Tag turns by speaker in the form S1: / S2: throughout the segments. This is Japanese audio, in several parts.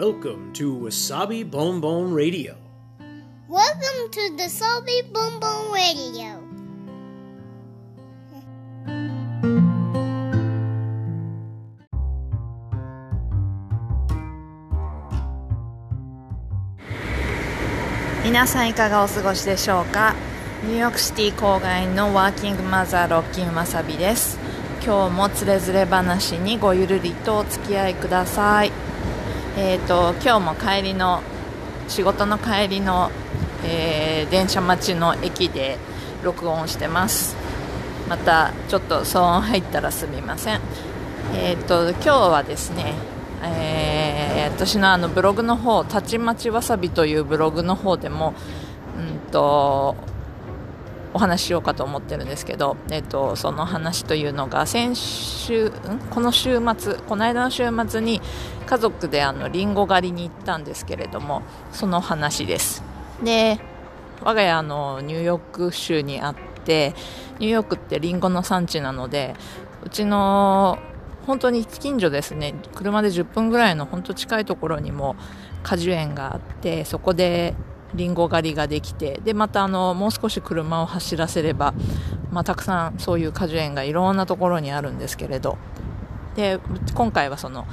S1: Welcome to Wasabi Bon Bon Radio.
S2: Welcome to the Salty Boom Boom Radio.
S3: 皆さんいかがお過ごしでしょうか？ニューヨークシティ郊外のワーキングマザーロッキンわさびです今日もつれづれ話にごゆるりとお付き合いくださいえーと今日も帰りの仕事の帰りの、えー電車待ちの駅で録音してます。またちょっと騒音入ったらすみません。えーと今日はですねえー私のあのブログの方「たちまちわさび」というブログの方でも、うんとお話ししようかと思ってるんですけど、えっと、その話というのが先週ん？この週末この間の週末に家族であのリンゴ狩りに行ったんですけれどもその話です。で我が家のニューヨーク州にあってニューヨークってリンゴの産地なのでうちの本当に近所ですね車で10分ぐらいの本当近いところにも果樹園があってそこでリンゴ狩りができてでまたあのもう少し車を走らせれば、まあ、たくさんそういう果樹園がいろんなところにあるんですけれど。で今回はその、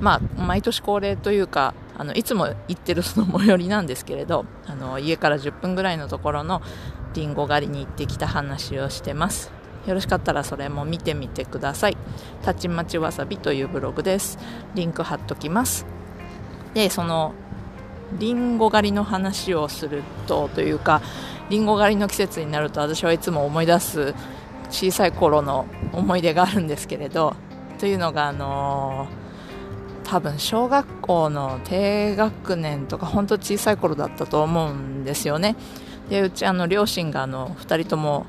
S3: まあ、毎年恒例というかあのいつも行ってる その最寄りなんですけれどあの家から10分ぐらいのところのリンゴ狩りに行ってきた話をしてます。よろしかったらそれも見てみてください。たちまちわさびというブログです。リンク貼っときます。でそのリンゴ狩りの話をするとというかリンゴ狩りの季節になると私はいつも思い出す小さい頃の思い出があるんですけれどというのがあのー多分小学校の低学年とか本当小さい頃だったと思うんですよね。でうちあの両親があの2人とも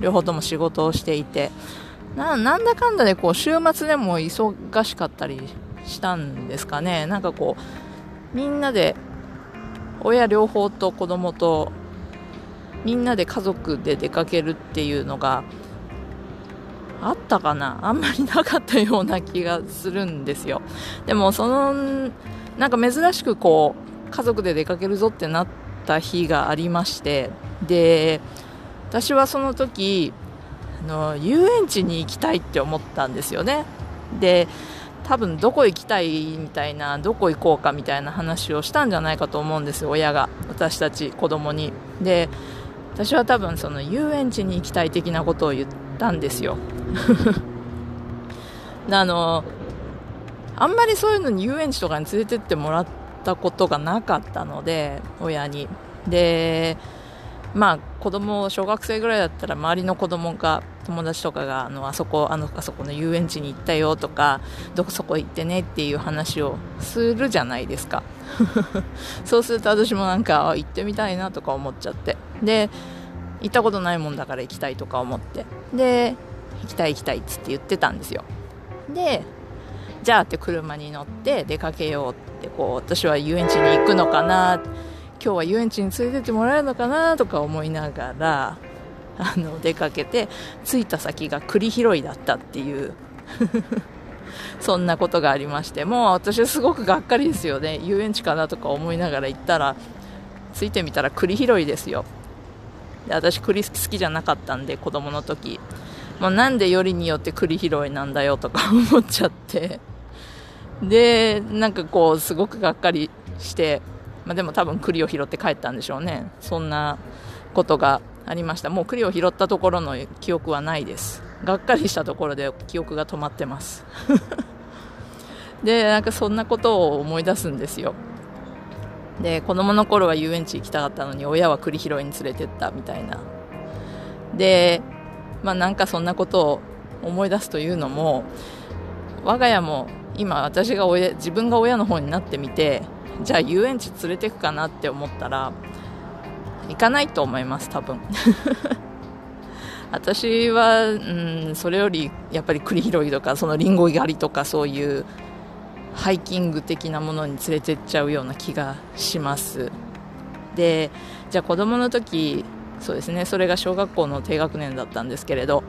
S3: 両方とも仕事をしていてななんだかんだでこう週末でも忙しかったりしたんですかね。なんかこうみんなで親両方と子供とみんなで家族で出かけるっていうのがあったかな。あんまりなかったような気がするんですよ。でもそのなんか珍しくこう家族で出かけるぞってなった日がありましてで私はその時あの遊園地に行きたいって思ったんですよね。で多分どこ行きたいみたいなどこ行こうかみたいな話をしたんじゃないかと思うんですよ親が。私たち子供に。で私は多分その遊園地に行きたい的なことを言ったんですよ。あのあんまりそういうのに遊園地とかに連れてってもらったことがなかったので親に。でまあ子供小学生ぐらいだったら周りの子供が友達とかがあのあそこあのあそこの遊園地に行ったよとかどこそこ行ってねっていう話をするじゃないですか。そうすると私もなんか行ってみたいなとか思っちゃって。で行ったことないもんだから行きたいとか思って。で行きたい行きたいっつって言ってたんですよ。でじゃあって車に乗って出かけようってこう私は遊園地に行くのかな今日は遊園地に連れてってもらえるのかなとか思いながらあの出かけて着いた先が栗拾いだったっていう。そんなことがありましてもう私はすごくがっかりですよね。遊園地かなとか思いながら行ったら着いてみたら栗拾いですよ。で私栗好きじゃなかったんで子供の時。もうなんでよりによって栗拾いなんだよとか 思っちゃって。でなんかこうすごくがっかりして、まあ、でも多分栗を拾って帰ったんでしょうね。そんなことがありました。もう栗を拾ったところの記憶はないです。がっかりしたところで記憶が止まってます。でなんかそんなことを思い出すんですよ。で子供の頃は遊園地行きたかったのに親は栗拾いに連れてったみたいな。でまあなんかそんなことを思い出すというのも我が家も今私が親自分が親の方になってみてじゃあ遊園地連れてくかなって思ったら行かないと思います多分。私は、うん、それよりやっぱり栗拾いとかそのリンゴ狩りとかそういうハイキング的なものに連れてっちゃうような気がします。でじゃあ子供の時そうですねそれが小学校の低学年だったんですけれど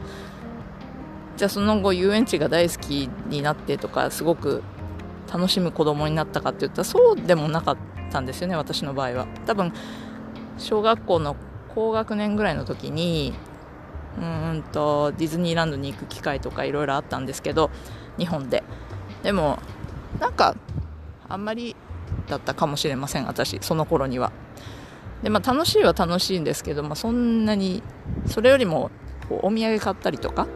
S3: じゃあその後遊園地が大好きになってとかすごく楽しむ子供になったかって言ったらそうでもなかったんですよね私の場合は。多分小学校の高学年ぐらいの時にうんとディズニーランドに行く機会とかいろいろあったんですけど日本で。でもなんかあんまりだったかもしれません私その頃には。でまあ楽しいは楽しいんですけど、まあ、そんなにそれよりもお土産買ったりとか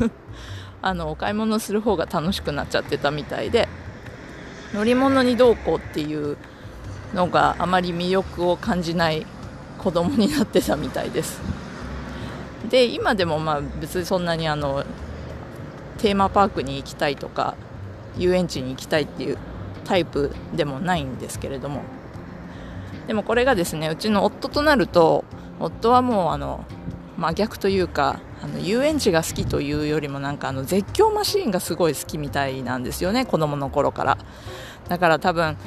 S3: あのお買い物する方が楽しくなっちゃってたみたいで乗り物にどうこうっていうのがあまり魅力を感じない子供になってたみたいです。で今でもまあ別にそんなにあのテーマパークに行きたいとか遊園地に行きたいっていうタイプでもないんですけれども。でもこれがですねうちの夫となると夫はもうあの真逆というかあの遊園地が好きというよりもなんかあの絶叫マシーンがすごい好きみたいなんですよね子供の頃から。だから多分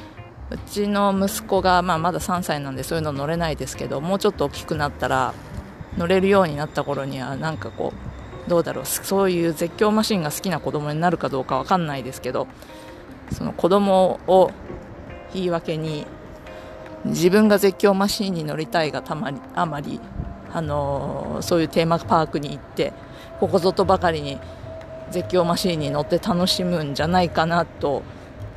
S3: うちの息子が、まあ、まだ3歳なんでそういうの乗れないですけどもうちょっと大きくなったら乗れるようになった頃にはなんかこうどうだろうそういう絶叫マシンが好きな子供になるかどうかわかんないですけどその子供を言い訳に自分が絶叫マシンに乗りたいがたまりあまり、あのー、そういうテーマパークに行ってここぞとばかりに絶叫マシンに乗って楽しむんじゃないかなと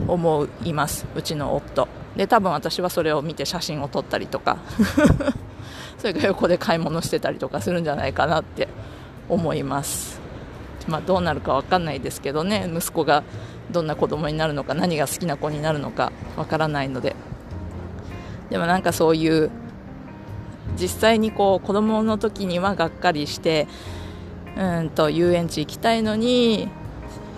S3: 思いますうちの夫。で多分私はそれを見て写真を撮ったりとか。それから横で買い物してたりとかするんじゃないかなって思います。まあどうなるか分かんないですけどね。息子がどんな子供になるのか何が好きな子になるのか分からないので。でもなんかそういう実際にこう子供の時にはがっかりしてうんと遊園地行きたいのに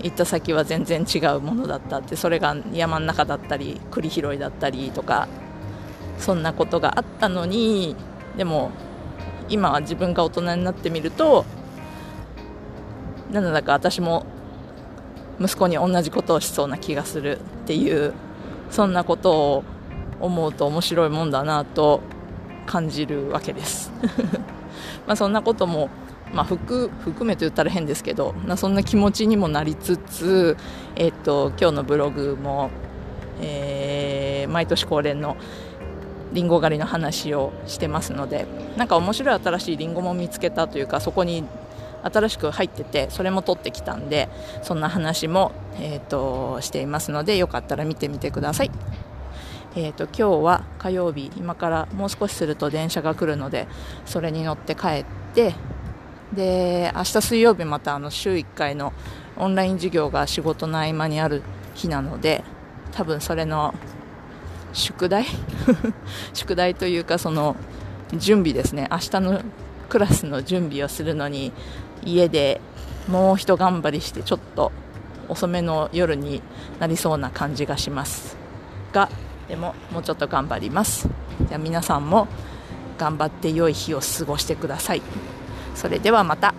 S3: 行った先は全然違うものだったってそれが山の中だったり栗拾いだったりとかそんなことがあったのにでも今は自分が大人になってみるとなんだか私も息子に同じことをしそうな気がするっていうそんなことを思うと面白いもんだなと感じるわけです。まあそんなこともまあ、含含めて言ったら変ですけど、まあ、そんな気持ちにもなりつつ、えっと、今日のブログも、えー、毎年恒例のりんご狩りの話をしてますのでなんか面白い新しいりんごも見つけたというかそこに新しく入っててそれも取ってきたんでそんな話も、えーと、していますのでよかったら見てみてください。えーと今日は火曜日今からもう少しすると電車が来るのでそれに乗って帰ってで明日水曜日またあの週1回のオンライン授業が仕事の合間にある日なので多分それの宿題？宿題というかその準備ですね。明日のクラスの準備をするのに家でもうひと頑張りしてちょっと遅めの夜になりそうな感じがしますがでももうちょっと頑張ります。じゃあ皆さんも頑張って良い日を過ごしてください。それではまた。